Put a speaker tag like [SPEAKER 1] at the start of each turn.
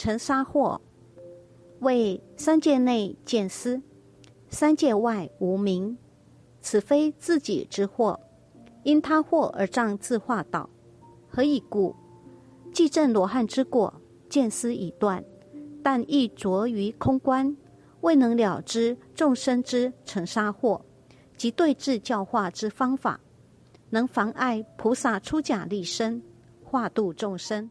[SPEAKER 1] 成沙祸，为三界内见思，三界外无名，此非自己之祸，因他祸而障自化道。何以故？既证罗汉之过，见思已断，但亦着于空观，未能了知众生之成沙祸及对治教化之方法，能妨碍菩萨出假立身，化度众生。